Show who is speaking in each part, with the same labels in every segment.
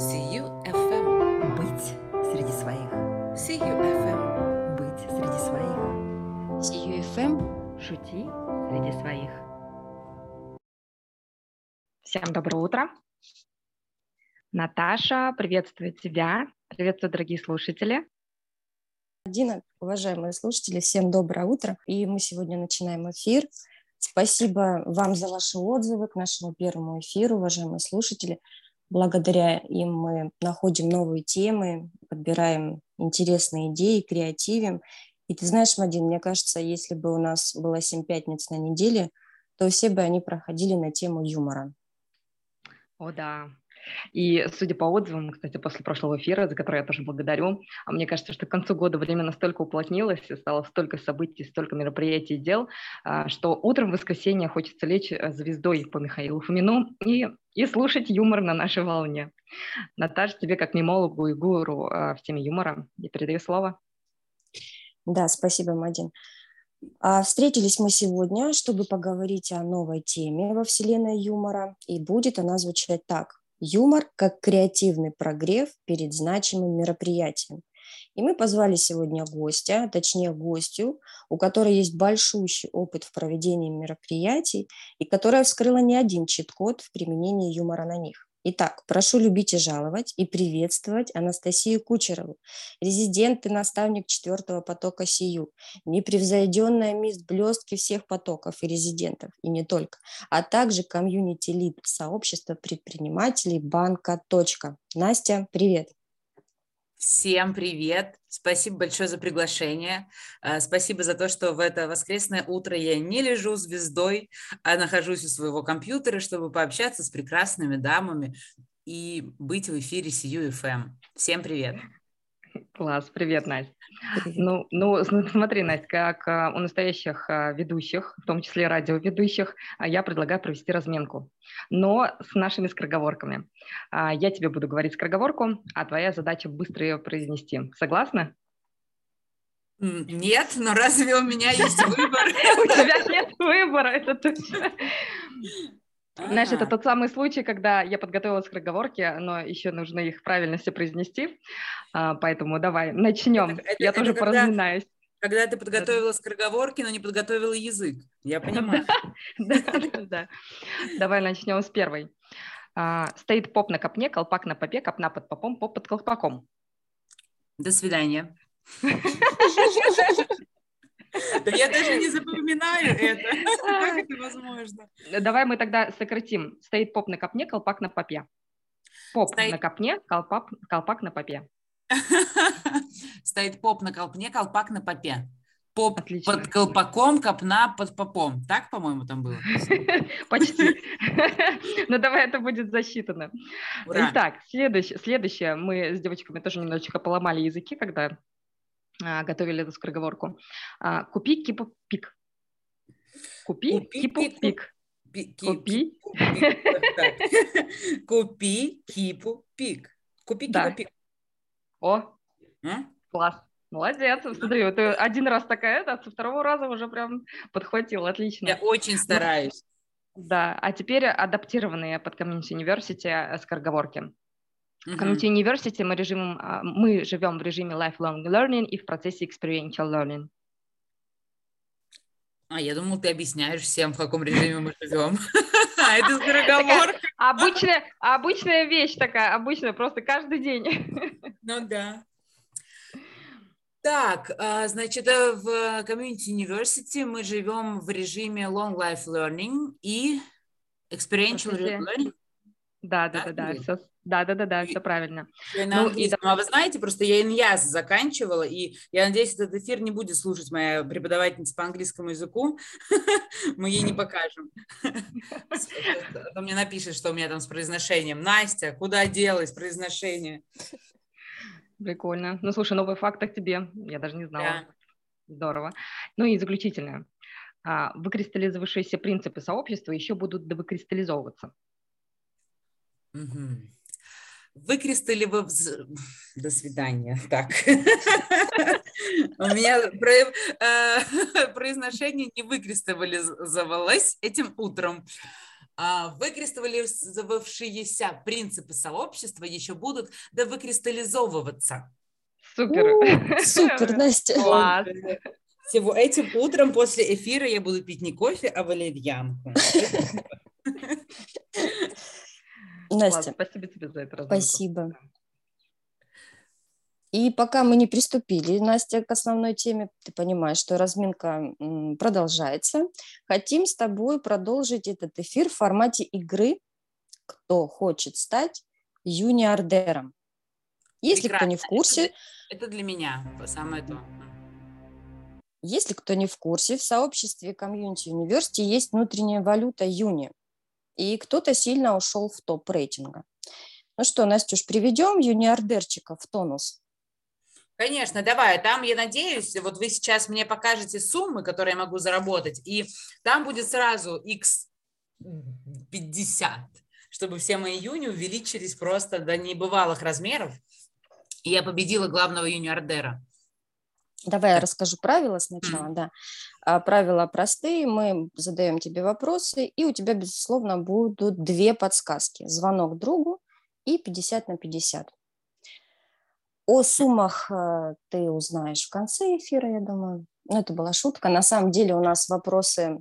Speaker 1: CU FM.
Speaker 2: Быть среди своих.
Speaker 1: CU FM.
Speaker 2: Быть среди своих.
Speaker 3: CUFM.
Speaker 2: Шути среди своих.
Speaker 4: Всем доброе утро. Наташа, приветствую тебя. Приветствую, дорогие слушатели.
Speaker 3: Дина, уважаемые слушатели, всем доброе утро. И мы сегодня начинаем эфир. Спасибо вам за ваши отзывы к нашему первому эфиру, уважаемые слушатели. Благодаря им мы находим новые темы, подбираем интересные идеи, креативим. И ты знаешь, Мадин, мне кажется, если бы у нас было 7 пятниц на неделе, то все бы они проходили на тему юмора.
Speaker 4: О, да. И судя по отзывам, кстати, после прошлого эфира, за который я тоже благодарю, а мне кажется, что к концу года время настолько уплотнилось, и стало столько событий, столько мероприятий и дел, а, что утром в воскресенье хочется лечь э, звездой по Михаилу Фомину и, и слушать юмор на нашей волне. Наташа, тебе как мимологу и гуру а, в теме юмора, я передаю слово.
Speaker 3: Да, спасибо, Мадин. Встретились мы сегодня, чтобы поговорить о новой теме во вселенной юмора, и будет она звучать так. Юмор как креативный прогрев перед значимым мероприятием. И мы позвали сегодня гостя, точнее гостю, у которой есть большущий опыт в проведении мероприятий и которая вскрыла не один чит-код в применении юмора на них. Итак, прошу любить и жаловать и приветствовать Анастасию Кучерову, резидент и наставник четвертого потока СИЮ, непревзойденная мисс блестки всех потоков и резидентов, и не только, а также комьюнити-лид сообщества предпринимателей банка «Точка». Настя, привет!
Speaker 5: Всем привет! Спасибо большое за приглашение. Э, спасибо за то, что в это воскресное утро я не лежу звездой, а нахожусь у своего компьютера, чтобы пообщаться с прекрасными дамами и быть в эфире Сию FM. Всем привет!
Speaker 4: Класс, привет, Настя. Ну, ну, смотри, Настя, как а, у настоящих а, ведущих, в том числе радиоведущих, а, я предлагаю провести разменку, но с нашими скороговорками. Я тебе буду говорить скороговорку, а твоя задача быстро ее произнести. Согласна?
Speaker 5: Нет, но разве у меня есть выбор?
Speaker 4: У тебя нет выбора, это точно. Знаешь, это тот самый случай, когда я подготовила скороговорки, но еще нужно их правильно все произнести. А, поэтому давай, начнем. Это, я это тоже когда, поразминаюсь.
Speaker 5: Когда ты подготовила скороговорки, но не подготовила язык. Я понимаю.
Speaker 4: Да, Давай начнем с первой. А, стоит поп на копне, колпак на попе, копна под попом, поп под колпаком.
Speaker 5: До свидания. Да я даже не запоминаю это. Как это возможно?
Speaker 4: Давай мы тогда сократим. Стоит поп на копне, колпак на попе. Поп на копне, колпак, на попе.
Speaker 5: Стоит поп на колпне, колпак на попе. Поп Отлично. под колпаком, копна под попом. Так, по-моему, там было?
Speaker 4: Почти. Но давай это будет засчитано. Итак, следующее. Мы с девочками тоже немножечко поломали языки, когда готовили эту скороговорку. А, купи кипу пик. Купи, кипу пик.
Speaker 5: Купи. Купи кипу пик. Купи кипу пик.
Speaker 4: О, класс. Молодец, смотри, ты один раз такая, а со второго раза уже прям подхватил, отлично.
Speaker 5: Я очень стараюсь.
Speaker 4: Да, а теперь адаптированные под Community University э, скороговорки. В Community University мы, режим, а, мы живем в режиме lifelong learning и в процессе experiential learning.
Speaker 5: А, я думал, ты объясняешь всем, в каком режиме мы живем. А это скороговорка.
Speaker 4: Обычная, обычная вещь такая, обычная, просто каждый день.
Speaker 5: Ну да. Так, а, значит, э, в Community University мы живем в режиме Long Life Learning и Experiential Learning.
Speaker 4: Да, да, да, да, все, да, да, да, да, все правильно.
Speaker 5: На ну, и... А вы знаете, просто я иньяс заканчивала, и я надеюсь, этот эфир не будет слушать моя преподавательница по английскому языку. Мы ей не покажем. А мне напишет, что у меня там с произношением. Настя, куда делось произношение?
Speaker 4: Прикольно. Ну, слушай, новый факт о тебе. Я даже не знала. Здорово. Ну и заключительное. А, выкристаллизовавшиеся принципы сообщества еще будут довыкристаллизовываться.
Speaker 5: Угу. Выкристалливав... До свидания. Так. У меня э, произношение не выкристаллизовалось этим утром. а, выкристаллизовавшиеся принципы сообщества еще будут да выкристаллизовываться.
Speaker 4: Супер.
Speaker 3: Супер, Настя.
Speaker 4: Класс.
Speaker 5: Всего этим утром после эфира я буду пить не кофе, а валерьянку.
Speaker 3: Настя,
Speaker 4: Спасибо тебе за это разминку.
Speaker 3: спасибо. И пока мы не приступили, Настя, к основной теме, ты понимаешь, что разминка продолжается. Хотим с тобой продолжить этот эфир в формате игры «Кто хочет стать юниордером?». Если кто не в
Speaker 5: Прекрасно.
Speaker 3: курсе,
Speaker 5: Это для меня самое то.
Speaker 3: Если кто не в курсе, в сообществе комьюнити University есть внутренняя валюта Юни. И кто-то сильно ушел в топ рейтинга. Ну что, Настюш, приведем юниордерчика в тонус.
Speaker 5: Конечно, давай. Там, я надеюсь, вот вы сейчас мне покажете суммы, которые я могу заработать, и там будет сразу x 50, чтобы все мои юни увеличились просто до небывалых размеров, и я победила главного юниордера.
Speaker 3: Давай я расскажу правила сначала, да. А, Правила простые, мы задаем тебе вопросы, и у тебя, безусловно, будут две подсказки. Звонок другу и 50 на 50. О суммах э, ты узнаешь в конце эфира, я думаю. Ну, это была шутка. На самом деле у нас вопросы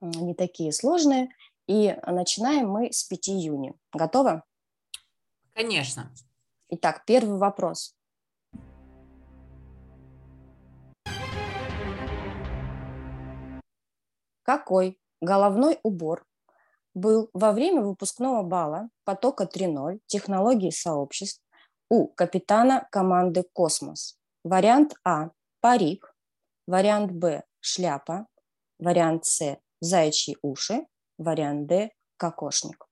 Speaker 3: не такие сложные. И начинаем мы с 5 июня. Готово?
Speaker 5: Конечно.
Speaker 3: Итак, первый вопрос. Какой головной убор был во время выпускного бала потока 3.0 технологии сообществ у капитана команды «Космос»? Вариант А – парик, вариант Б – шляпа, вариант С – заячьи уши, вариант Д – кокошник.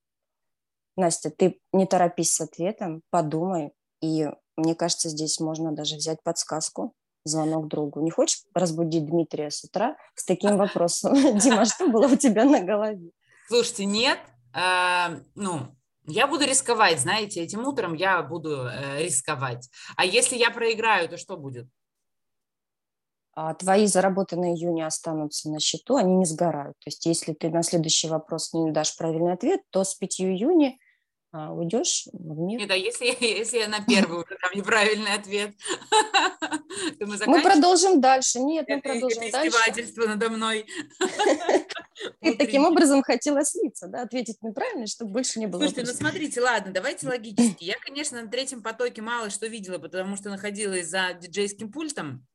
Speaker 3: Настя, ты не торопись с ответом, подумай. И мне кажется, здесь можно даже взять подсказку, звонок другу. Не хочешь разбудить Дмитрия с утра с таким вопросом? Дима, что было у тебя на голове?
Speaker 5: Слушайте, нет, а, ну, я буду рисковать, знаете, этим утром я буду э, рисковать. А если я проиграю, то что будет?
Speaker 3: А твои заработанные июня останутся на счету, они не сгорают. То есть если ты на следующий вопрос не дашь правильный ответ, то с 5 июня уйдешь в мир.
Speaker 5: Нет, а если, если я на первый уже там неправильный ответ, то мы
Speaker 3: Мы продолжим дальше. Нет, мы продолжим дальше.
Speaker 5: издевательство надо мной.
Speaker 3: Ты таким образом хотела слиться, да, ответить неправильно, чтобы больше не было
Speaker 5: Слушайте, ну смотрите, ладно, давайте логически. Я, конечно, на третьем потоке мало что видела, потому что находилась за диджейским пультом а,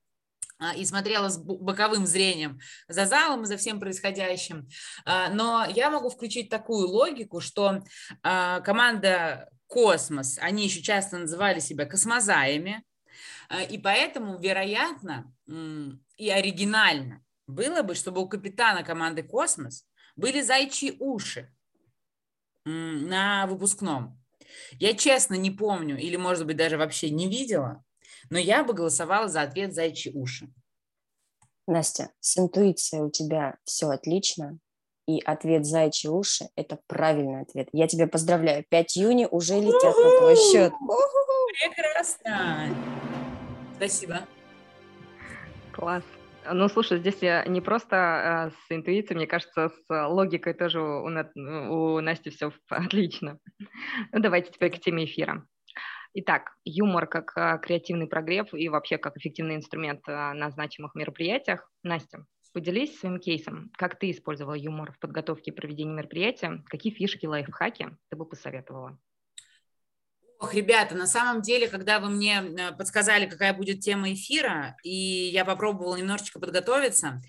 Speaker 5: и смотрела с бо- боковым зрением за залом и за всем происходящим. А, Но я могу включить такую логику, что а, команда «Космос», они еще часто называли себя космозаями, а, и поэтому, вероятно, и оригинально было бы, чтобы у капитана команды «Космос» были зайчьи уши на выпускном. Я честно не помню, или, может быть, даже вообще не видела, но я бы голосовала за ответ «зайчьи уши».
Speaker 3: Настя, с интуицией у тебя все отлично, и ответ «зайчьи уши» – это правильный ответ. Я тебя поздравляю, 5 июня уже летят на твой счет.
Speaker 5: Прекрасно! Спасибо.
Speaker 4: Класс. Ну, слушай, здесь я не просто э, с интуицией, мне кажется, с логикой тоже у, у Насти все отлично. Ну, давайте теперь к теме эфира. Итак, юмор как э, креативный прогрев и вообще как эффективный инструмент э, на значимых мероприятиях. Настя, поделись своим кейсом. Как ты использовала юмор в подготовке и проведении мероприятия? Какие фишки, лайфхаки ты бы посоветовала?
Speaker 5: Ох, ребята, на самом деле, когда вы мне э, подсказали, какая будет тема эфира, и я попробовала немножечко подготовиться,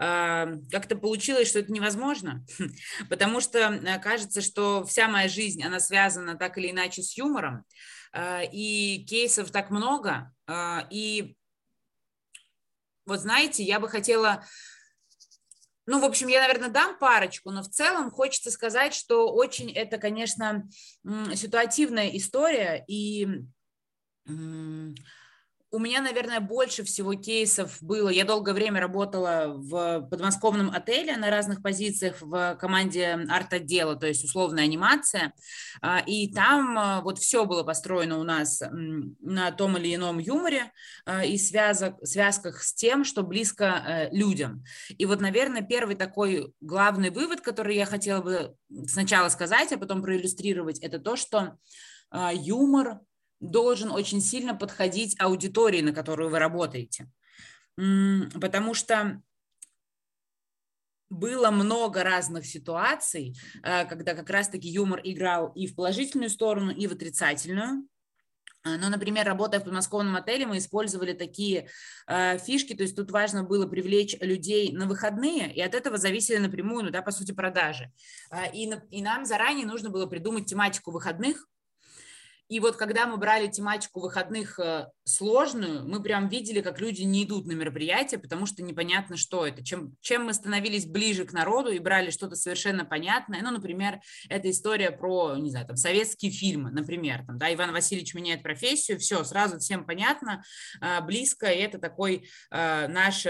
Speaker 5: как-то получилось, что это невозможно, потому что э, кажется, что вся моя жизнь, она связана так или иначе с юмором, э, и кейсов так много, э, и вот знаете, я бы хотела ну, в общем, я, наверное, дам парочку, но в целом хочется сказать, что очень это, конечно, ситуативная история, и у меня, наверное, больше всего кейсов было. Я долгое время работала в подмосковном отеле на разных позициях в команде арт-отдела, то есть условная анимация. А, и там а, вот все было построено у нас на том или ином юморе а, и связок, связках с тем, что близко э, людям. И вот, наверное, первый такой главный вывод, который я хотела бы сначала сказать, а потом проиллюстрировать, это то, что юмор должен очень сильно подходить аудитории, на которую вы работаете. Потому что было много разных ситуаций, э, когда как раз-таки юмор играл и в положительную сторону, и в отрицательную. Э, ну, например, работая в подмосковном отеле, мы использовали такие э, фишки, то есть тут важно было привлечь людей на выходные, и от этого зависели напрямую, ну да, по сути, продажи. Э, и, и нам заранее нужно было придумать тематику выходных, и вот когда мы брали тематику выходных э, сложную, мы прям видели, как люди не идут на мероприятия, потому что непонятно, что это. Чем, чем мы становились ближе к народу и брали что-то совершенно понятное, ну, например, это история про, не знаю, там, советские фильмы, например, там, да, Иван Васильевич меняет профессию, все, сразу всем понятно, э, близко, и это такой э, наш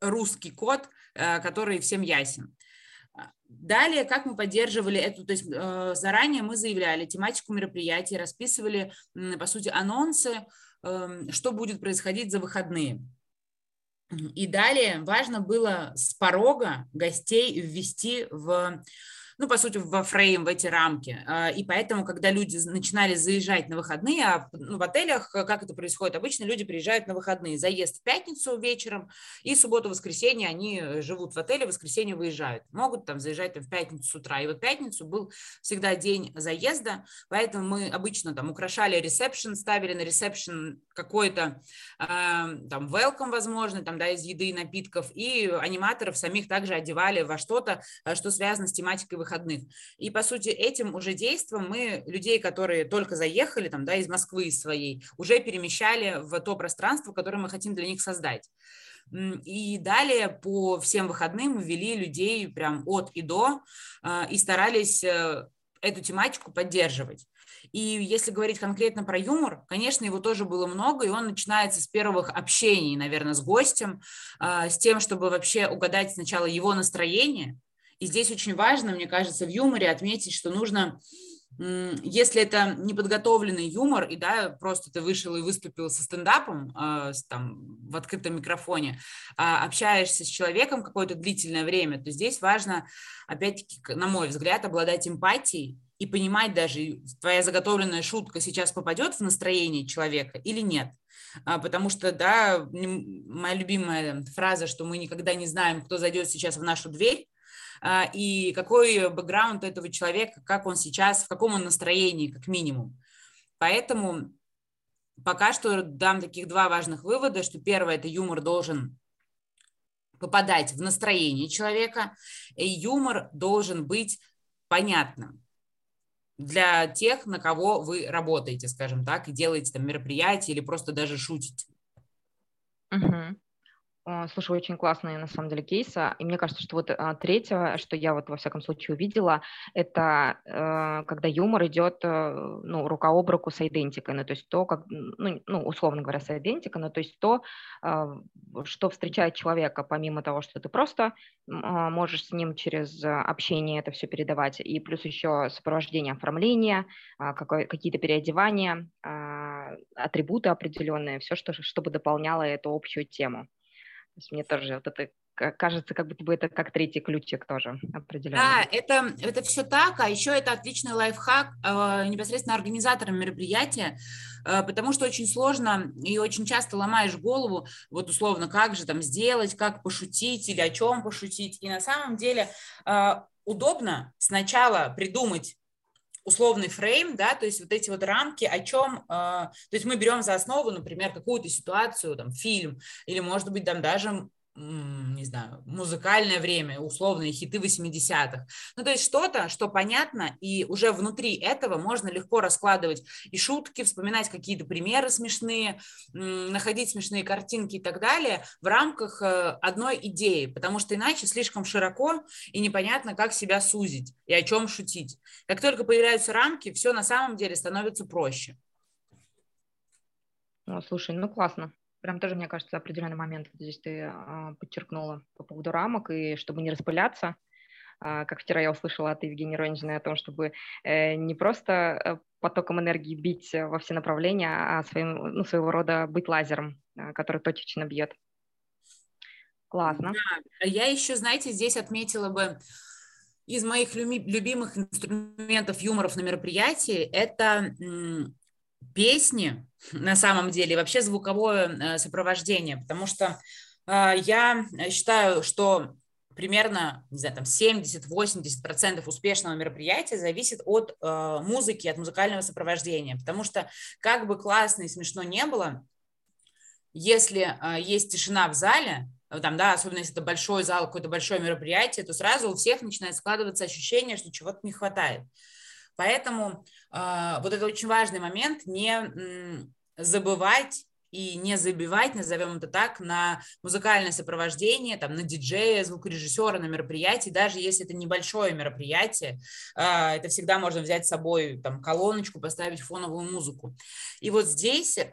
Speaker 5: русский код, который всем ясен. Далее, как мы поддерживали эту, то есть э, заранее мы заявляли тематику мероприятия, расписывали, по сути, анонсы, эм, что будет происходить за выходные. И далее важно было с порога гостей ввести в ну, по сути, во фрейм, в эти рамки. А, и поэтому, когда люди начинали заезжать на выходные, а ну, в отелях, э, как это происходит, обычно люди приезжают на выходные, заезд в пятницу вечером, и субботу-воскресенье они э, живут в отеле, в воскресенье выезжают. Могут там заезжать там, в пятницу с утра. И вот пятницу был всегда день заезда, поэтому мы обычно там украшали ресепшн, ставили на ресепшн какой-то э, там welcome, возможно, там, да, из еды и напитков, и аниматоров самих также одевали во что-то, э, что связано с тематикой выходных выходных. И, по сути, этим уже действием мы людей, которые только заехали там, да, из Москвы своей, уже перемещали в то пространство, которое мы хотим для них создать. И далее по всем выходным мы вели людей прям от и до а, и старались э, эту тематику поддерживать. И если говорить конкретно про юмор, конечно, его тоже было много, и он начинается с первых общений, наверное, с гостем, а, с тем, чтобы вообще угадать сначала его настроение, и здесь очень важно, мне кажется, в юморе отметить, что нужно если это неподготовленный юмор, и да, просто ты вышел и выступил со стендапом э, там, в открытом микрофоне, э, общаешься с человеком какое-то длительное время, то здесь важно, опять-таки, на мой взгляд, обладать эмпатией и понимать даже, твоя заготовленная шутка сейчас попадет в настроение человека или нет. А, потому что, да, моя любимая фраза, что мы никогда не знаем, кто зайдет сейчас в нашу дверь, а, и какой бэкграунд этого человека, как он сейчас, в каком он настроении, как минимум. Поэтому пока что дам таких два важных вывода, что первое – это юмор должен попадать в настроение человека, и юмор должен быть понятным для тех, на кого вы работаете, скажем так, и делаете там мероприятия или просто даже шутите.
Speaker 4: Угу. А, слушай, очень классные на самом деле кейсы. И мне кажется, что вот а, третье, что я вот во всяком случае увидела, это э, когда юмор идет э, ну, рука об руку с идентикой, ну, то есть то, как, ну, ну условно говоря, с идентикой, ну, то есть то, а, что встречает человека, помимо того, что ты просто можешь с ним через общение это все передавать, и плюс еще сопровождение оформления, какие-то переодевания, атрибуты определенные, все, что, чтобы дополняло эту общую тему есть мне тоже вот это кажется, как будто бы это как третий ключик тоже определенно.
Speaker 5: Да, это, это все так, а еще это отличный лайфхак э, непосредственно организаторам мероприятия, э, потому что очень сложно и очень часто ломаешь голову, вот условно, как же там сделать, как пошутить или о чем пошутить. И на самом деле э, удобно сначала придумать условный фрейм, да, то есть вот эти вот рамки, о чем, э, то есть мы берем за основу, например, какую-то ситуацию, там, фильм, или, может быть, там даже не знаю, музыкальное время, условные хиты 80-х. Ну, то есть что-то, что понятно, и уже внутри этого можно легко раскладывать и шутки, вспоминать какие-то примеры смешные, находить смешные картинки и так далее в рамках э, одной идеи, потому что иначе слишком широко и непонятно, как себя сузить и о чем шутить. Как только появляются рамки, все на самом деле становится проще.
Speaker 4: О, слушай, ну классно. Прям тоже, мне кажется, определенный момент вот здесь ты а, подчеркнула по поводу рамок, и чтобы не распыляться, а, как вчера я услышала от Евгении Ронжиной о том, чтобы э, не просто э, потоком энергии бить во все направления, а своим, ну, своего рода быть лазером, а, который точечно бьет. Классно.
Speaker 5: Да. Я еще, знаете, здесь отметила бы из моих любимых инструментов юморов на мероприятии это песни на самом деле, вообще звуковое э, сопровождение, потому что э, я считаю, что примерно, не знаю, там 70-80% успешного мероприятия зависит от э, музыки, от музыкального сопровождения, потому что как бы классно и смешно не было, если есть тишина в зале, там, да, особенно если это большой зал, какое-то большое мероприятие, то сразу у всех начинает складываться ощущение, что чего-то не хватает. Поэтому э, вот это очень важный момент, не м, забывать и не забивать, назовем это так, на музыкальное сопровождение, там, на диджея, звукорежиссера на мероприятии, даже если это небольшое мероприятие, э, это всегда можно взять с собой там, колоночку, поставить фоновую музыку. И вот здесь э,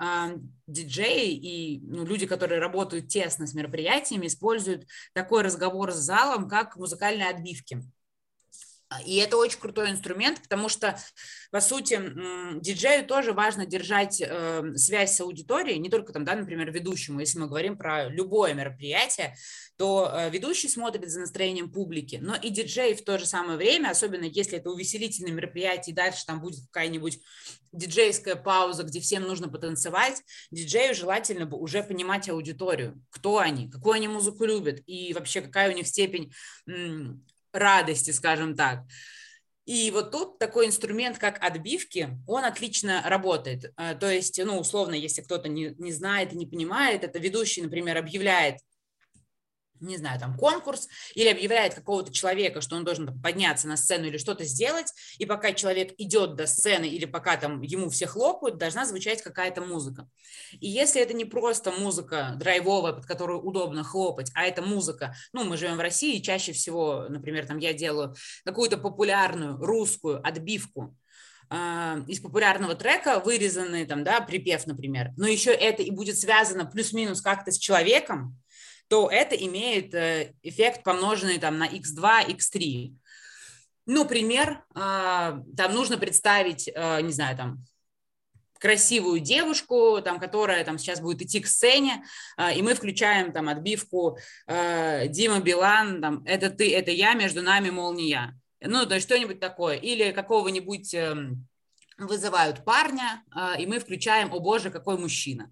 Speaker 5: диджеи и ну, люди, которые работают тесно с мероприятиями, используют такой разговор с залом, как музыкальные отбивки. А, и это очень крутой инструмент, потому что, по сути, диджею тоже важно держать э, связь с аудиторией, не только там, да, например, ведущему. Если мы говорим про любое мероприятие, то э, ведущий смотрит за настроением публики, но и диджей в то же самое время, особенно если это увеселительное мероприятие, и дальше там будет какая-нибудь диджейская пауза, где всем нужно потанцевать, диджею желательно бы уже понимать аудиторию, кто они, какую они музыку любят, и вообще какая у них степень радости, скажем так. И вот тут такой инструмент, как отбивки, он отлично работает. Э, то есть, ну, условно, если кто-то не, не знает и не понимает, это ведущий, например, объявляет не знаю, там конкурс, или объявляет какого-то человека, что он должен подняться на сцену или что-то сделать, и пока человек идет до сцены или пока там ему все хлопают, должна звучать какая-то музыка. И если это не просто музыка драйвовая, под которую удобно хлопать, а это музыка, ну, мы живем в России, чаще всего, например, там я делаю какую-то популярную русскую отбивку, а, из популярного трека вырезанный там, да, припев, например, но еще это и будет связано плюс-минус как-то с человеком, то это имеет э, эффект, помноженный там на x2, x3. Ну, пример, а, там нужно представить, э, не знаю, там, красивую девушку, там, которая там сейчас будет идти к сцене, и мы включаем там отбивку э, Дима Билан, там, это ты, это я, между нами молния. Ну, то есть что-нибудь такое. Или какого-нибудь эм, вызывают парня, и мы включаем «О боже, какой мужчина».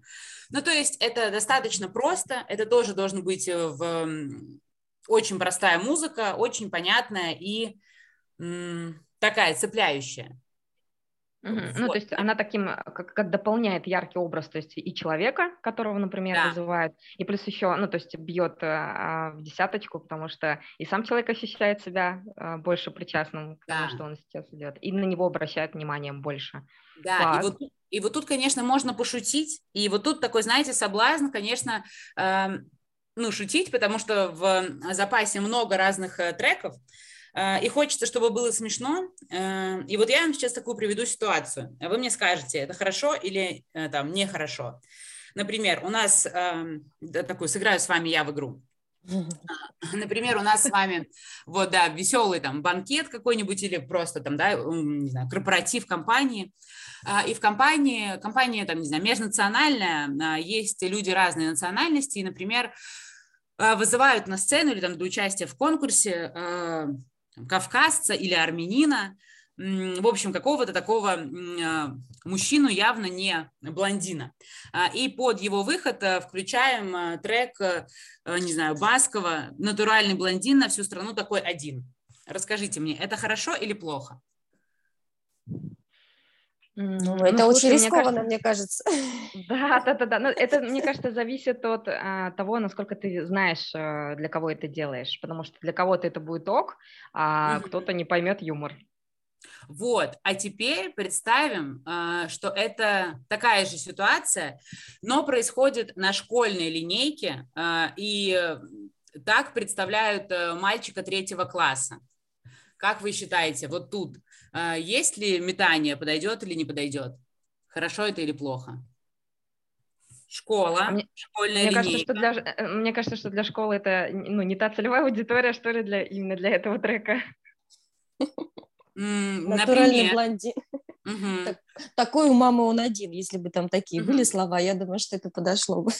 Speaker 5: Ну, то есть это достаточно просто, это тоже должен быть э, в очень простая музыка, очень понятная и такая цепляющая.
Speaker 4: Угу. Вот. Ну, то есть она таким, э, как, как дополняет яркий образ, то есть и человека, которого, например, да. вызывает, и плюс еще, ну, то есть бьет а, в десяточку, потому что и сам человек ощущает себя а, больше причастным к тому, что он сейчас идет, и на него обращают внимание больше.
Speaker 5: Да, и вот, и вот тут, конечно, можно пошутить, и вот тут такой, знаете, соблазн, конечно, э, ну, шутить, потому что в запасе много разных э, треков, Э, и хочется, чтобы было смешно. Э, и вот я вам сейчас такую приведу ситуацию. Вы мне скажете, это хорошо или э, там нехорошо. Например, у нас такую сыграю с вами я в игру. Например, у нас с вами вот, да, веселый там банкет какой-нибудь или просто там, да, не знаю, корпоратив компании. И в компании, компания там, не знаю, межнациональная, есть люди разной национальности, и, например, вызывают на сцену или там для участия в конкурсе кавказца или армянина, в общем, какого-то такого а, мужчину явно не блондина. А, и под его выход э, включаем э, трек, э, не знаю, Баскова «Натуральный блондин на всю страну такой один». Расскажите мне, это хорошо или плохо?
Speaker 3: Ну, ну, это слушай, очень рискованно, мне кажется.
Speaker 4: Да, да, да, да. Но это, мне кажется, зависит от а, того, насколько ты знаешь, а, для кого это делаешь. Потому что для кого-то это будет ок, а угу. кто-то не поймет юмор.
Speaker 5: Вот, а теперь представим, а, что это такая же ситуация, но происходит на школьной линейке, а, и так представляют э, мальчика третьего класса. Как вы считаете, вот тут есть ли метание, подойдет или не подойдет? Хорошо это или плохо? школа,
Speaker 4: А мне-
Speaker 5: школьная
Speaker 4: Мне кажется, что для, ж- э, мне кажется, что для школы это ну, не та целевая аудитория, что ли, для, именно для этого трека.
Speaker 3: Натуральный блондин. Так. Такой у мамы он один, если бы там такие были слова, я думаю, что это подошло бы.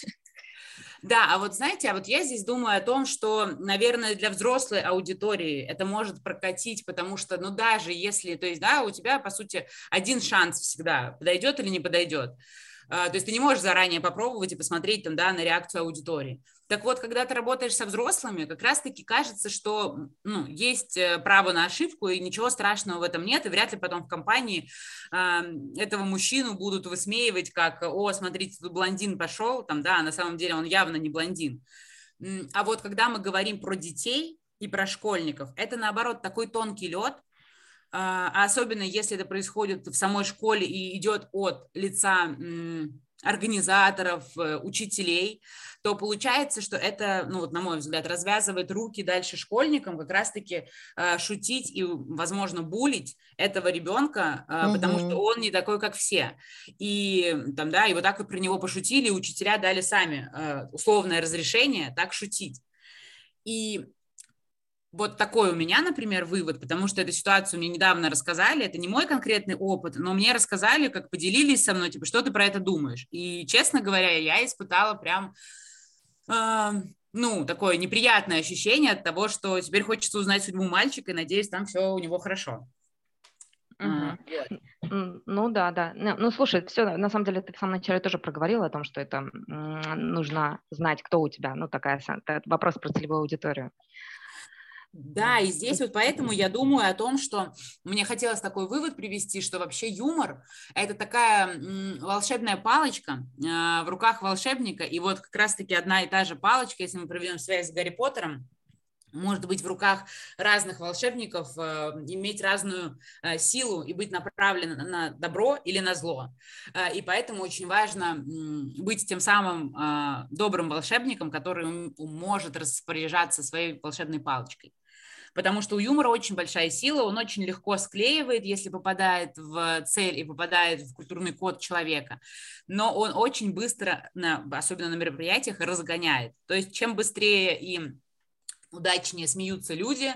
Speaker 5: Да, а вот знаете, а вот я здесь думаю о том, что, наверное, для взрослой аудитории это может прокатить, потому что, ну, даже если, то есть, да, у тебя, по сути, один шанс всегда, подойдет или не подойдет. А, То есть ты не можешь заранее попробовать и посмотреть там, да, на реакцию аудитории. Так вот, когда ты работаешь со взрослыми, как раз-таки кажется, что ну, есть э, право на ошибку, и ничего страшного в этом нет, и вряд ли потом в компании а, этого мужчину будут высмеивать как, о, смотрите, тут блондин пошел, там, да, а на самом деле он явно не блондин. А вот когда мы говорим про детей и про школьников, это, наоборот, такой тонкий лед, а особенно если это происходит в самой школе и идет от лица м, организаторов, э, учителей, то получается, что это, ну вот на мой взгляд, развязывает руки дальше школьникам как раз-таки э, шутить и, возможно, булить этого ребенка, э, потому что он не такой, как все. И там, да, и вот так вот про него пошутили, и учителя дали сами э, условное разрешение так шутить. И вот такой у меня, например, вывод, потому что эту ситуацию мне недавно рассказали, это не мой конкретный опыт, но мне рассказали, как поделились со мной, типа, что ты про это думаешь. И, честно говоря, я испытала прям, э, ну, такое неприятное ощущение от того, что теперь хочется узнать судьбу мальчика, и надеюсь, там все у него хорошо.
Speaker 4: М, Ну да, да. Ну, слушай, все, на самом деле ты в самом начале тоже проговорила о том, что это нужно знать, кто у тебя. Ну, такая вопрос про целевую аудиторию.
Speaker 5: Да, и здесь вот поэтому я думаю о том, что мне хотелось такой вывод привести, что вообще юмор – это такая волшебная палочка а, в руках волшебника, и вот как раз-таки одна и та же палочка, если мы проведем связь с Гарри Поттером, может быть в руках разных волшебников, э, иметь разную э, силу и быть направлена на добро или на зло. Э, И поэтому очень важно быть тем самым э, добрым волшебником, который может распоряжаться своей волшебной палочкой потому что у юмора очень большая сила, он очень легко склеивает, если попадает в цель и попадает в культурный код человека, но он очень быстро, особенно на мероприятиях, разгоняет. То есть чем быстрее и удачнее смеются люди,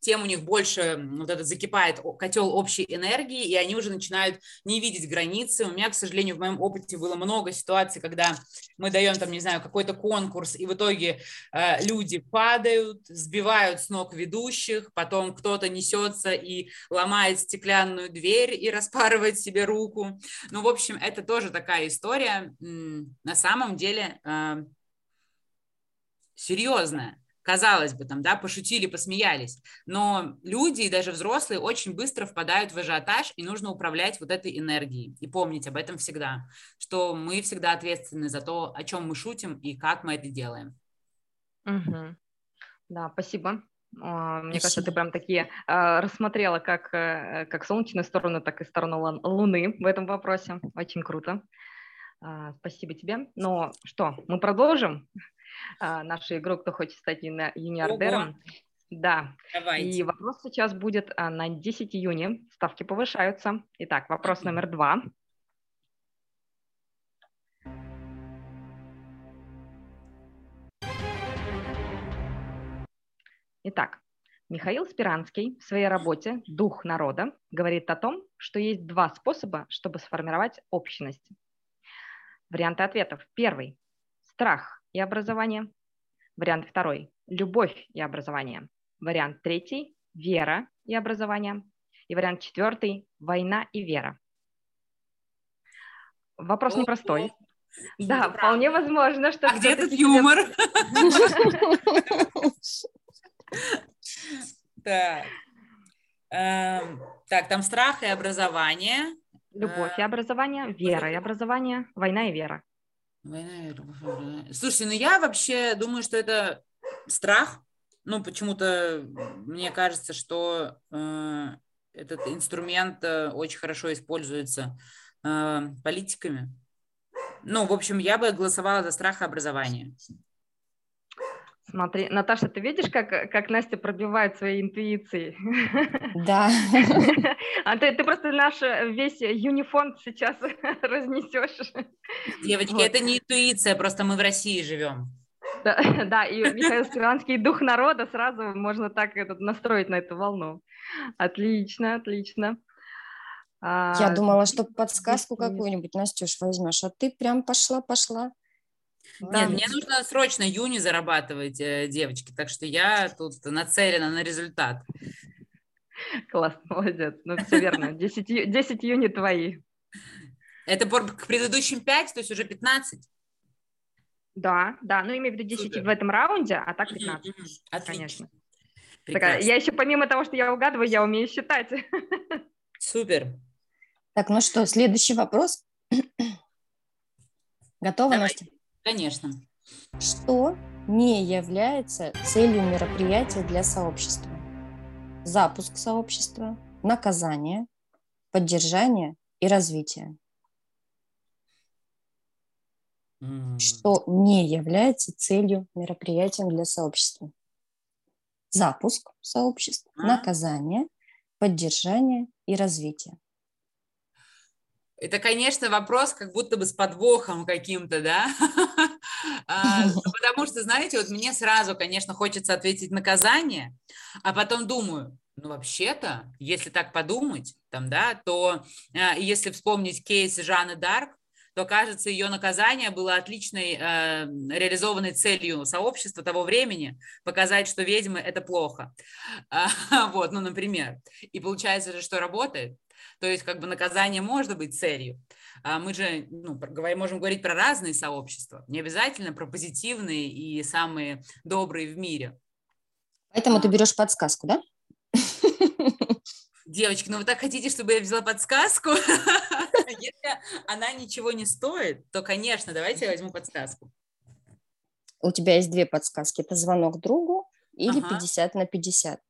Speaker 5: тем у них больше вот этот закипает котел общей энергии, и они уже начинают не видеть границы. У меня, к сожалению, в моем опыте было много ситуаций, когда мы даем там, не знаю, какой-то конкурс, и в итоге э, люди падают, сбивают с ног ведущих, потом кто-то несется и ломает стеклянную дверь и распарывает себе руку. Ну, в общем, это тоже такая история, на самом деле, э, серьезная. Казалось бы, там, да, пошутили, посмеялись. Но люди и даже взрослые очень быстро впадают в ажиотаж, и нужно управлять вот этой энергией. И помнить об этом всегда, что мы всегда ответственны за то, о чем мы шутим и как мы это делаем.
Speaker 4: Мгм. Да, спасибо. А, Мне кажется, ты прям такие а, рассмотрела как, э, как солнечную сторону, так и сторону лун- Луны в этом вопросе. Очень круто. А, Спасибо тебе. Ну что, мы продолжим а, нашу игру «Кто хочет стать юни- юниордером?» Да, и
Speaker 5: Давайте.
Speaker 4: вопрос сейчас будет а, на 10 июня. Ставки повышаются. Итак, вопрос номер два. Итак, Михаил Спиранский в своей работе «Дух народа» говорит о том, что есть два способа, чтобы сформировать общность. Варианты ответов. Первый – страх и образование. Вариант второй – любовь и образование. Вариант третий – вера и образование. И вариант четвертый – война и вера. Вопрос
Speaker 5: Ого.
Speaker 4: непростой. Да, вполне возможно, что
Speaker 5: А где
Speaker 4: тебе-
Speaker 5: юмор? Так. Эм, Так, там страх и образование.
Speaker 4: Любовь и
Speaker 5: Э,
Speaker 4: образование, вера и образование, война и вера.
Speaker 5: Война и ну я вообще думаю, что это страх. Ну, почему-то мне кажется, что э, этот инструмент э, очень хорошо используется э, политиками. Ну, в общем, я бы голосовала за страх и образование.
Speaker 4: Смотри, Наташа, ты видишь, как, как Настя пробивает своей интуицией?
Speaker 3: Да.
Speaker 4: А ты, ты просто наш э, весь юнифонд сейчас разнесешь.
Speaker 5: Девочки,
Speaker 4: Вот.
Speaker 5: это не интуиция, просто мы в России живем.
Speaker 4: Да, да, и Михаил Спиранский дух народа сразу можно так этот, настроить на эту волну. Отлично, отлично.
Speaker 3: Я
Speaker 4: А,
Speaker 3: думала, что подсказку какую-нибудь, Настюш, возьмешь, а ты прям пошла-пошла.
Speaker 5: Нет, мне нужно срочно юни зарабатывать, э, девочки, так что я тут нацелена на результат.
Speaker 4: Класс, молодец. Ну, все верно. 10, ю- 10 юни твои.
Speaker 5: Это к предыдущим 5, то есть уже 15?
Speaker 4: Да, да, ну имею в виду 10
Speaker 5: Супер.
Speaker 4: в этом раунде, а так
Speaker 5: Мгм,
Speaker 4: 15.
Speaker 5: мгм. Отлично.
Speaker 4: конечно. Так, а я еще помимо того, что я угадываю, я умею считать.
Speaker 5: Супер.
Speaker 3: Так, ну что, следующий вопрос. Готова,
Speaker 5: Давай.
Speaker 3: Настя?
Speaker 5: Конечно.
Speaker 3: Что не является целью мероприятия для сообщества? Запуск сообщества, наказание, поддержание и развитие. Что не является целью мероприятием для сообщества? Запуск сообщества,
Speaker 5: А.
Speaker 3: наказание, поддержание и развитие.
Speaker 5: Это, конечно, вопрос как будто бы с подвохом каким-то, да? А, ну, Потому что, знаете, вот мне сразу, конечно, хочется ответить наказание, а потом думаю, ну, вообще-то, если так подумать, там, да, то а, если вспомнить кейс Жанны Дарк, то, кажется, ее наказание было отличной э, реализованной целью сообщества того времени показать, что ведьмы – это плохо. А, Вот, ну, например. И получается же, что работает. То есть как бы наказание может быть целью. А мы же ну, говорим- можем говорить про разные сообщества, не обязательно про позитивные и самые добрые в мире.
Speaker 3: Поэтому ты берешь подсказку, да?
Speaker 5: Девочки, ну вы так хотите, чтобы я взяла подсказку? Если она ничего не стоит, то, конечно, давайте я возьму подсказку.
Speaker 3: У тебя есть две подсказки. Это звонок другу или
Speaker 5: Ага.
Speaker 3: 50 на 50.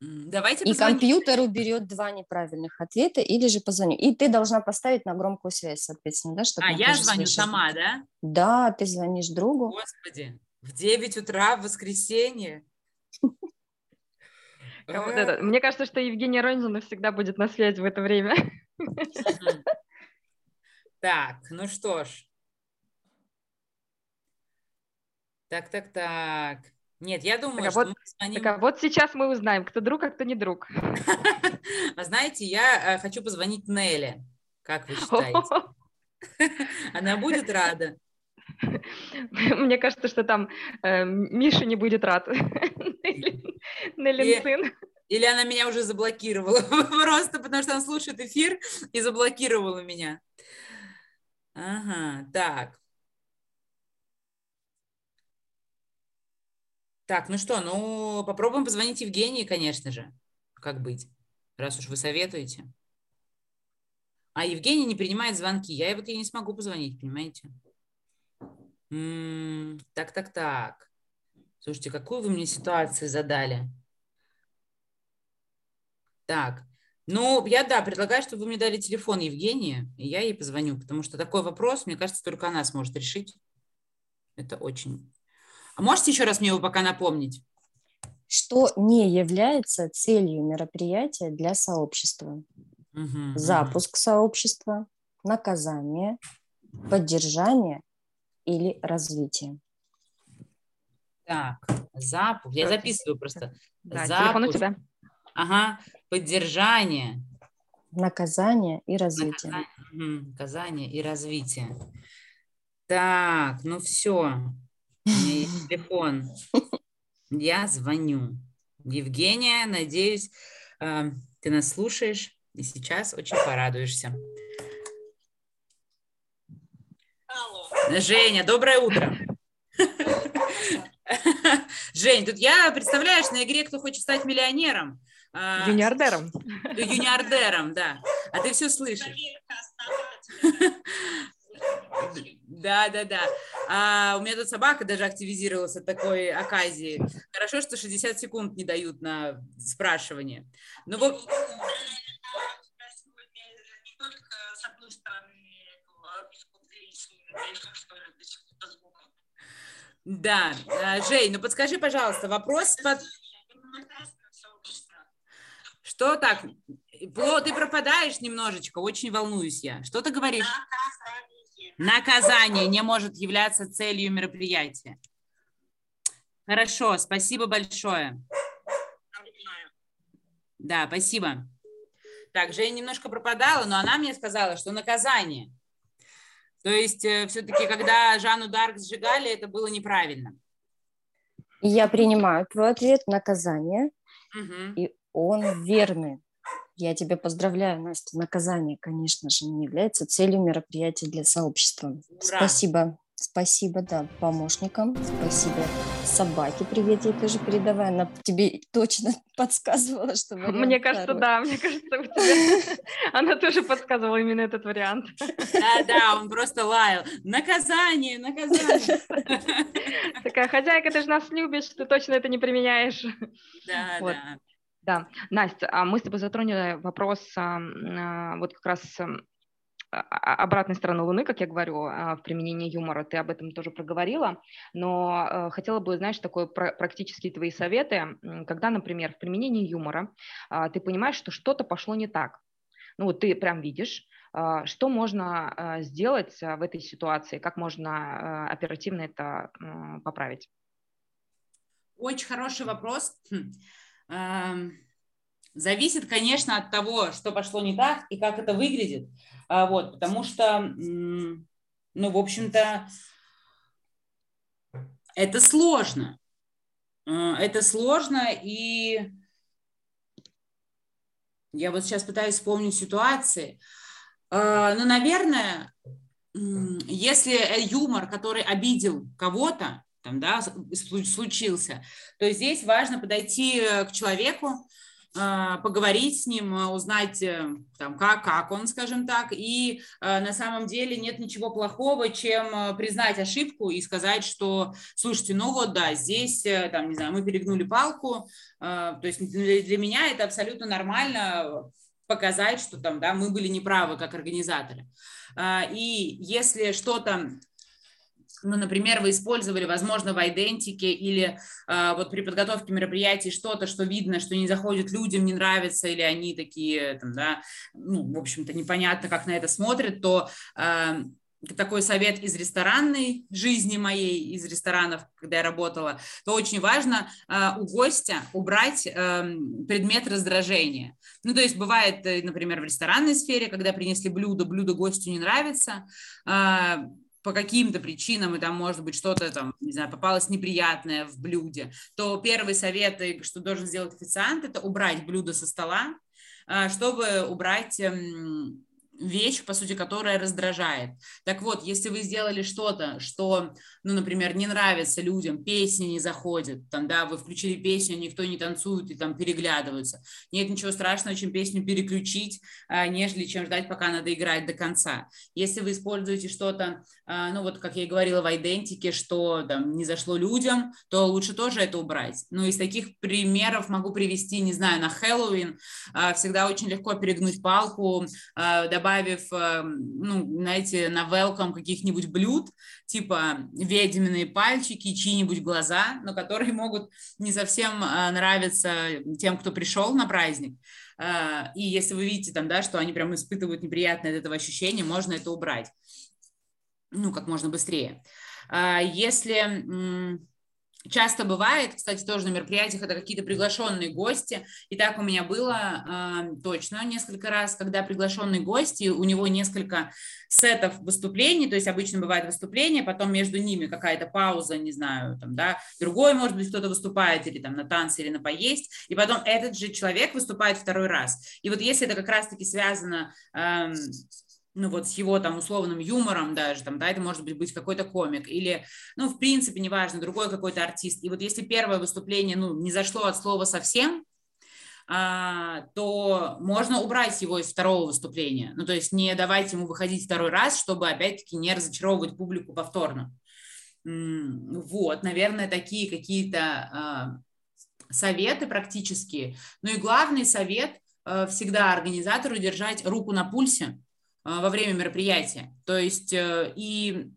Speaker 5: Давайте
Speaker 3: И
Speaker 5: позвоним.
Speaker 3: компьютер уберет два неправильных ответа или же позвоню. И ты должна поставить на громкую связь, соответственно, да? чтобы
Speaker 5: А, я звоню
Speaker 3: слышали.
Speaker 5: сама, да?
Speaker 3: Да, ты звонишь другу.
Speaker 5: Господи, в 9 утра в воскресенье.
Speaker 4: А вот это. Мне кажется, что Евгения Ронзина всегда будет на связи в это время.
Speaker 5: Так, ну что ж. Так, так, так. Нет, я думаю,
Speaker 4: Так, а
Speaker 5: что
Speaker 4: вот-
Speaker 5: мы позвоним.
Speaker 4: Так, а вот сейчас мы узнаем, кто друг, а кто не друг.
Speaker 5: А знаете, я э, хочу позвонить Нелли. Как вы считаете? Она будет рада?
Speaker 4: Мне кажется, что там э, Миша не будет рад. Нелли- Неллин сын.
Speaker 5: Или она меня уже заблокировала? Просто потому что она слушает эфир и заблокировала меня. Ага, так. Так, ну что, ну попробуем позвонить Евгении, конечно же. Как быть, раз уж вы советуете. А Евгения не принимает звонки. Я вот ей не смогу позвонить, понимаете? Так, так, так. Слушайте, какую вы мне ситуацию задали? Так, ну, я, да, предлагаю, чтобы вы мне дали телефон Евгении, и я ей позвоню, потому что такой вопрос, мне кажется, только она сможет решить. Это очень... А можете еще раз мне его пока напомнить?
Speaker 3: Что не является целью мероприятия для сообщества?
Speaker 5: Мгм.
Speaker 3: Запуск сообщества, наказание, поддержание или развитие.
Speaker 5: Так, запуск. Я записываю просто.
Speaker 4: Да, телефон у
Speaker 5: Запуск.
Speaker 4: тебя.
Speaker 5: Ага, поддержание,
Speaker 3: Наказание и развитие.
Speaker 5: наказание, мгм, наказание и развитие. Так, ну все. У меня есть телефон. Я звоню. Евгения, надеюсь, э, ты нас слушаешь и сейчас очень порадуешься. Женя, доброе утро. Жень, тут я, представляешь, на игре «Кто хочет стать миллионером?» а,
Speaker 4: Юниордером.
Speaker 5: Юниордером, да. А ты все слышишь. Да, да, да. А у меня тут собака даже активизировалась от такой оказии. Хорошо, что 60 секунд не дают на спрашивание. Ну, вот,
Speaker 6: одной стороны, э, звука.
Speaker 5: Да, а, Жень, ну подскажи, пожалуйста, вопрос под... Что так? Ты пропадаешь немножечко, очень волнуюсь я. Что ты говоришь? Наказание не может являться целью мероприятия. Хорошо, спасибо большое. Да, спасибо. Так, Женя немножко пропадала, но она мне сказала, что наказание. То есть все-таки, когда Жанну Дарк сжигали, это было неправильно.
Speaker 3: Я принимаю твой ответ, наказание,
Speaker 5: Мгм.
Speaker 3: и он верный. Я тебя поздравляю, Настя. Наказание, конечно же, не является целью мероприятия для сообщества.
Speaker 5: Ура!
Speaker 3: Спасибо. Спасибо, да, помощникам. Спасибо собаке. Привет, я тоже передавай. Она тебе точно подсказывала, что вариант
Speaker 4: Мне кажется,
Speaker 3: второй.
Speaker 4: да, мне кажется, у тебя... Она тоже подсказывала именно этот вариант.
Speaker 5: Да, да, он просто лаял. Наказание, наказание.
Speaker 4: Такая, хозяйка, ты же нас любишь, ты точно это не применяешь.
Speaker 5: Да,
Speaker 4: Вот.
Speaker 5: Да.
Speaker 4: Настя, а мы с тобой затронули вопрос а, вот как раз а- обратной стороны Луны, как я говорю, в применении юмора. Ты об этом тоже проговорила, но э, хотела бы, знаешь, такой пра- практические твои советы, когда, например, в применении юмора ты понимаешь, что что-то пошло не так. Ну вот ты прям видишь, что можно сделать в этой ситуации, как можно оперативно это поправить.
Speaker 5: Очень хороший вопрос. Зависит, конечно, от того, что пошло не так и как это выглядит. А, Вот, потому что, ну, в общем-то, это сложно. А, Это сложно, и я вот сейчас пытаюсь вспомнить ситуации. А, Ну, наверное, если юмор, который обидел кого-то, там, да, случился, то здесь важно подойти э, к человеку, а, поговорить с ним, а, узнать, э, там, как, как он, скажем так, и на самом деле нет ничего плохого, чем признать ошибку и сказать, что, слушайте, ну вот да, здесь, э, там, не знаю, мы перегнули палку, то есть для меня это абсолютно нормально показать, что там, да, мы были неправы как организаторы. И если что-то ну, например, вы использовали, возможно, в идентике или а, вот при подготовке мероприятий что-то, что видно, что не заходит людям, не нравится, или они такие, там, да, ну, в общем-то, непонятно, как на это смотрят, то а, такой совет из ресторанной жизни моей, из ресторанов, когда я работала, то очень важно а, у гостя убрать эм, предмет раздражения. Ну, то есть бывает, э, например, в ресторанной сфере, когда принесли блюдо, блюдо гостю не нравится, а, по каким-то причинам, и там может быть что-то там, не знаю, попалось неприятное в блюде, то первый совет, и что должен сделать официант, это убрать блюдо со стола, а, чтобы убрать эм, вещь, по сути, которая раздражает. Так вот, если вы сделали что-то, что, ну, например, не нравится людям, песни не заходят, там, да, вы включили песню, никто не танцует и там переглядываются. Нет ничего страшного, чем песню переключить, а, нежели чем ждать, пока надо играть до конца. Если вы используете что-то, ну, вот как я и говорила в идентике, что там не зашло людям, то лучше тоже это убрать. Ну, из таких примеров могу привести, не знаю, на Хэллоуин а, всегда очень легко перегнуть палку, а, добавив, а, ну, знаете, на welcome каких-нибудь блюд, типа ведьминые пальчики, чьи-нибудь глаза, но которые могут не совсем а, нравиться тем, кто пришел на праздник. А, И если вы видите там, да, что они прям испытывают неприятное от этого ощущение, можно это убрать, ну, как можно быстрее. А, Если часто бывает, кстати, тоже на мероприятиях, это какие-то приглашенные гости, и так у меня было а, точно несколько раз, когда приглашенный гость, и у него несколько сетов выступлений, то есть обычно бывает выступление, потом между ними какая-то пауза, не знаю, там, да, другой, может быть, кто-то выступает или там на танцы, или на поесть, и потом этот же человек выступает второй раз. И вот если это как раз-таки связано эм, ну вот с его там условным юмором даже, там, да, это может быть, быть какой-то комик или, ну, в принципе, неважно, другой какой-то артист. И вот если первое выступление, ну, не зашло от слова совсем, а, то можно убрать его из второго выступления. Ну, то есть не давать ему выходить второй раз, чтобы, опять-таки, не разочаровывать публику повторно. Вот, наверное, такие какие-то а, советы практические. Ну и главный совет а, всегда организатору держать руку на пульсе, во время мероприятия. То есть э, и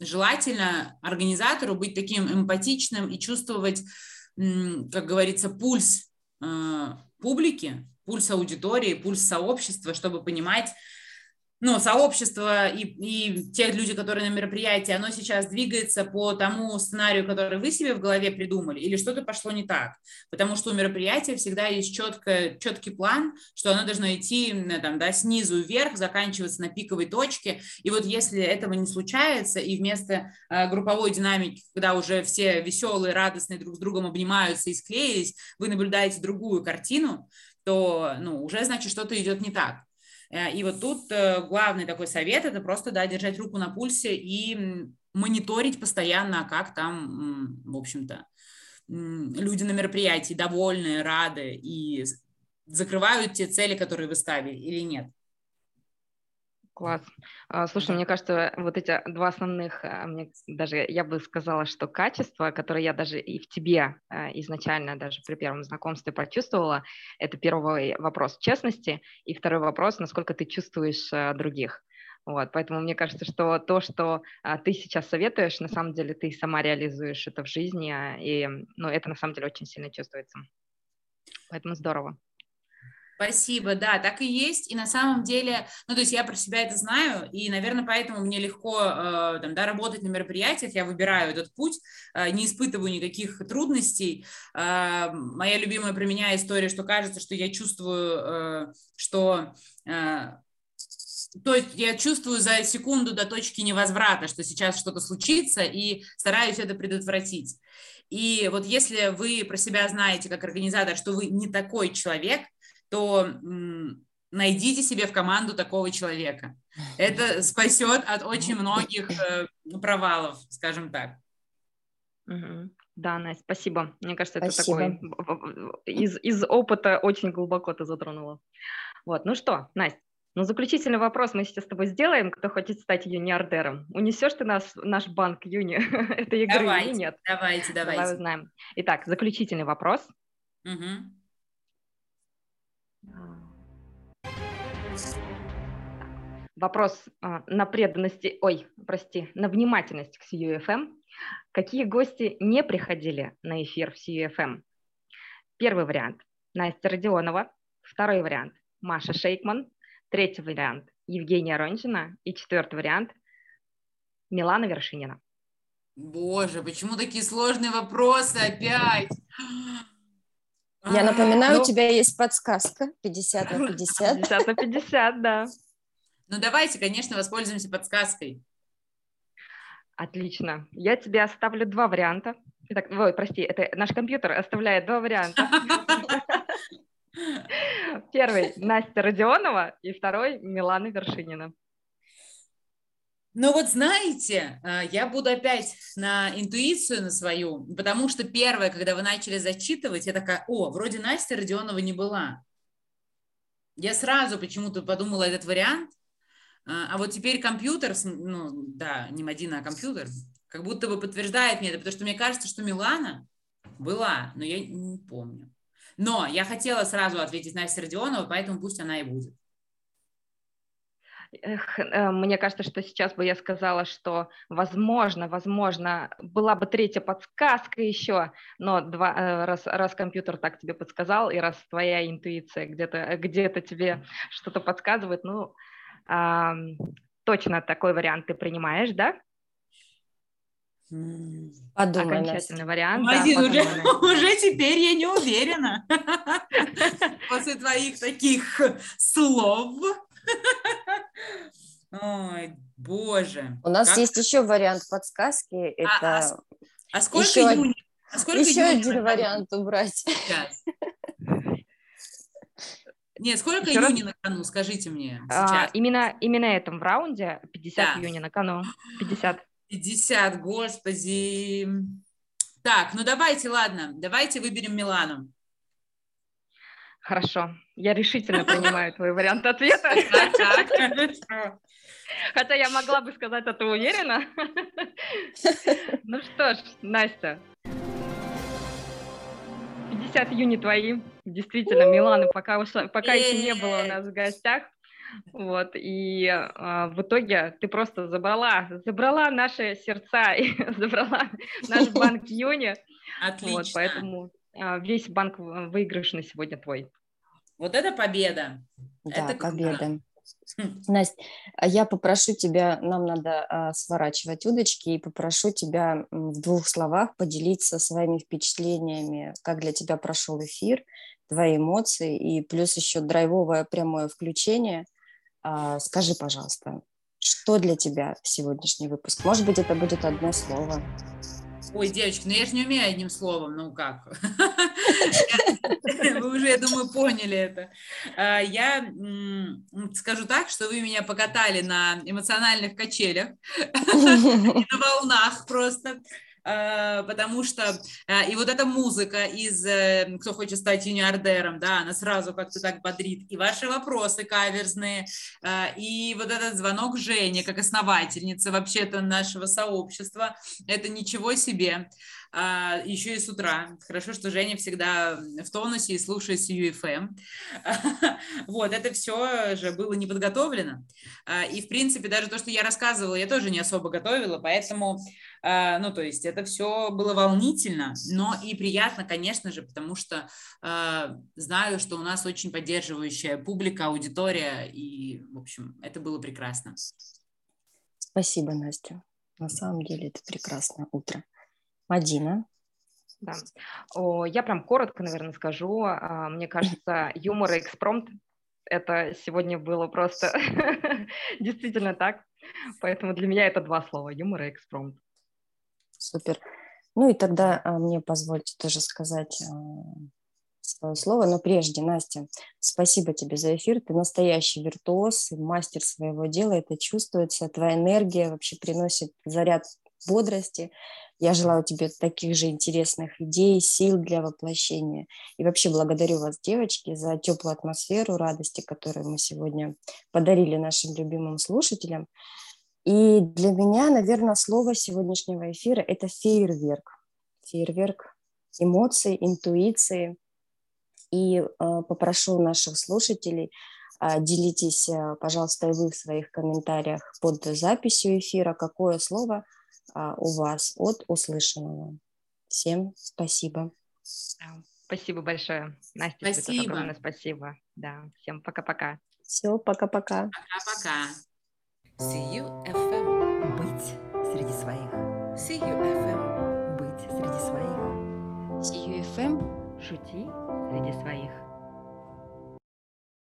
Speaker 5: желательно организатору быть таким эмпатичным и чувствовать, как говорится, пульс э, публики, пульс аудитории, пульс сообщества, чтобы понимать, ну, сообщество и, и те люди, которые на мероприятии, оно сейчас двигается по тому сценарию, который вы себе в голове придумали, или что-то пошло не так. Потому что у мероприятия всегда есть четко, четкий план, что оно должно идти там, да, снизу вверх, заканчиваться на пиковой точке. И вот если этого не случается, и вместо э, групповой динамики, когда уже все веселые, радостные друг с другом обнимаются и склеились, вы наблюдаете другую картину, то ну, уже значит что-то идет не так. Э, и вот тут э, главный такой совет – это просто, да, держать руку на пульсе и мониторить постоянно, как там, в общем-то, люди на мероприятии довольны, рады и закрывают те цели, которые вы ставили или нет.
Speaker 4: Класс. А, слушай, мне кажется, вот эти два основных, а, мне даже я бы сказала, что качества, которые я даже и в тебе а, изначально даже при первом знакомстве прочувствовала, это первый вопрос честности, и второй вопрос, насколько ты чувствуешь других. Вот, поэтому мне кажется, что то, что а, ты сейчас советуешь, на самом деле ты сама реализуешь это в жизни, и ну, это на самом деле очень сильно чувствуется. Поэтому здорово.
Speaker 5: Спасибо, да, так и есть. И на самом деле, ну, то есть я про себя это знаю, и, наверное, поэтому мне легко э, там, да, работать на мероприятиях, я выбираю этот путь, э, не испытываю никаких трудностей. Э, моя любимая про меня история, что кажется, что я чувствую, э, что... Э, то есть я чувствую за секунду до точки невозврата, что сейчас что-то случится, и стараюсь это предотвратить. И вот если вы про себя знаете как организатор, что вы не такой человек, то найдите себе в команду такого человека. Это спасет от очень многих э, провалов, скажем так.
Speaker 4: Да, Настя, спасибо. Мне кажется, это спасибо. такой из, из опыта очень глубоко ты затронула. Вот, ну что, Настя, ну заключительный вопрос мы сейчас с тобой сделаем. Кто хочет стать юниордером? Унесешь ты наш, наш банк юни этой игры
Speaker 5: давайте,
Speaker 4: или нет?
Speaker 5: Давайте, давайте. Давай
Speaker 4: узнаем. Итак, заключительный вопрос.
Speaker 5: Угу.
Speaker 4: Вопрос а, на преданности, ой, прости, на внимательность к CUFM. Какие гости не приходили на эфир в CUFM? Первый вариант – Настя Родионова. Второй вариант – Маша Шейкман. Третий вариант – Евгения Рончина. И четвертый вариант – Милана Вершинина.
Speaker 5: Боже, почему такие сложные вопросы опять?
Speaker 3: Я напоминаю, ну, у тебя есть подсказка 50 на 50.
Speaker 4: 50 на 50, да.
Speaker 5: Ну давайте, конечно, воспользуемся подсказкой.
Speaker 4: Отлично. Я тебе оставлю два варианта. Итак, ой, прости, это наш компьютер оставляет два варианта. Первый – Настя Родионова, и второй – Милана Вершинина.
Speaker 5: Ну вот знаете, э, я буду опять на интуицию на свою, потому что первое, когда вы начали зачитывать, я такая, о, вроде Настя Родионова не была. Я сразу почему-то подумала этот вариант, э, а вот теперь компьютер, ну да, не Мадина, а компьютер, как будто бы подтверждает мне это, потому что мне кажется, что Милана была, но я не помню. Но я хотела сразу ответить Настя Родионова, поэтому пусть она и будет.
Speaker 4: Э, мне кажется, что сейчас бы я сказала, что возможно, возможно, была бы третья подсказка еще, но два, э, раз, раз компьютер так тебе подсказал, и раз твоя интуиция где-то где тебе что-то подсказывает, ну, а, точно такой вариант ты принимаешь, да?
Speaker 3: Подумай,
Speaker 4: Окончательный вариант.
Speaker 5: Мазин, да, уже, уже теперь я не уверена. После твоих таких слов. Ой, боже.
Speaker 3: У нас как... есть еще вариант подсказки. А, Это
Speaker 5: а, а сколько еще, июня?
Speaker 3: А сколько еще июня один вариант убрать. Сейчас.
Speaker 5: Нет, сколько Еще июня раз? на кону, скажите мне а, сейчас.
Speaker 4: А, именно, именно этом в раунде 50 да. июня на кону. 50.
Speaker 5: 50, господи. Так, ну давайте, ладно, давайте выберем Милану.
Speaker 4: Хорошо, я решительно принимаю твой вариант ответа. Хотя я могла бы сказать это уверенно. Ну что ж, Настя, 50 июня твои. Действительно, Милана пока, ушла, пока еще не было у нас в гостях. Вот, и а, в итоге ты просто забрала, забрала наши сердца и забрала наш банк Юни.
Speaker 5: Отлично.
Speaker 4: Вот, поэтому а, весь банк выигрышный сегодня твой.
Speaker 5: Вот это победа.
Speaker 3: Да,
Speaker 5: Это
Speaker 3: победа.
Speaker 5: Хм.
Speaker 3: Настя, а я попрошу тебя, нам надо а, сворачивать удочки, и попрошу тебя в двух словах поделиться своими впечатлениями, как для тебя прошел эфир, твои эмоции, и плюс еще драйвовое прямое включение. А, Скажи, пожалуйста, что для тебя сегодняшний выпуск? Может быть, это будет одно слово.
Speaker 5: Ой, девочки, ну я же не умею одним словом, ну как? Вы уже, я думаю, поняли это. А, Я скажу так, что вы меня покатали на эмоциональных качелях, на волнах просто. А, Потому что а, и вот эта музыка из э, «Кто хочет стать юниордером», да, она сразу как-то так бодрит. И ваши вопросы каверзные, и вот этот звонок Жене, как основательницы вообще-то нашего сообщества, это ничего себе. А, еще и с утра. Хорошо, что Женя всегда в тонусе и слушает UFM. Вот, это все же было не подготовлено. А, И, в принципе, даже то, что я рассказывала, я тоже не особо готовила, поэтому, а, ну, то есть это все было волнительно, но и приятно, конечно же, потому что а, знаю, что у нас очень поддерживающая публика, аудитория, и, в общем, это было прекрасно.
Speaker 3: Спасибо, Настя. На самом деле это прекрасное утро. Мадина.
Speaker 4: Да. О, я прям коротко, наверное, скажу. А, Мне кажется, юмор и экспромт это сегодня было просто действительно так. Поэтому для меня это два слова – юмор и экспромт.
Speaker 3: Супер. Ну и тогда а, мне позвольте тоже сказать а, свое слово. Но прежде, Настя, спасибо тебе за эфир. Ты настоящий виртуоз, мастер своего дела. Это чувствуется. Твоя энергия вообще приносит заряд бодрости. Я желаю тебе таких же интересных идей, сил для воплощения. И вообще благодарю вас, девочки, за теплую атмосферу радости, которую мы сегодня подарили нашим любимым слушателям. И для меня, наверное, слово сегодняшнего эфира – это фейерверк. Фейерверк эмоций, интуиции. И э, попрошу наших слушателей, э, делитесь, э, пожалуйста, и вы в своих комментариях под записью эфира, какое слово у вас от услышанного. Всем спасибо.
Speaker 4: Спасибо большое. Настя,
Speaker 5: Спасибо.
Speaker 4: огромное спасибо. Да, всем пока-пока.
Speaker 3: Все, пока-пока.
Speaker 5: Пока-пока.
Speaker 1: See you FM.
Speaker 2: Быть среди своих.
Speaker 1: See you FM.
Speaker 2: Быть среди своих.
Speaker 3: CUFM.
Speaker 2: Шути среди своих.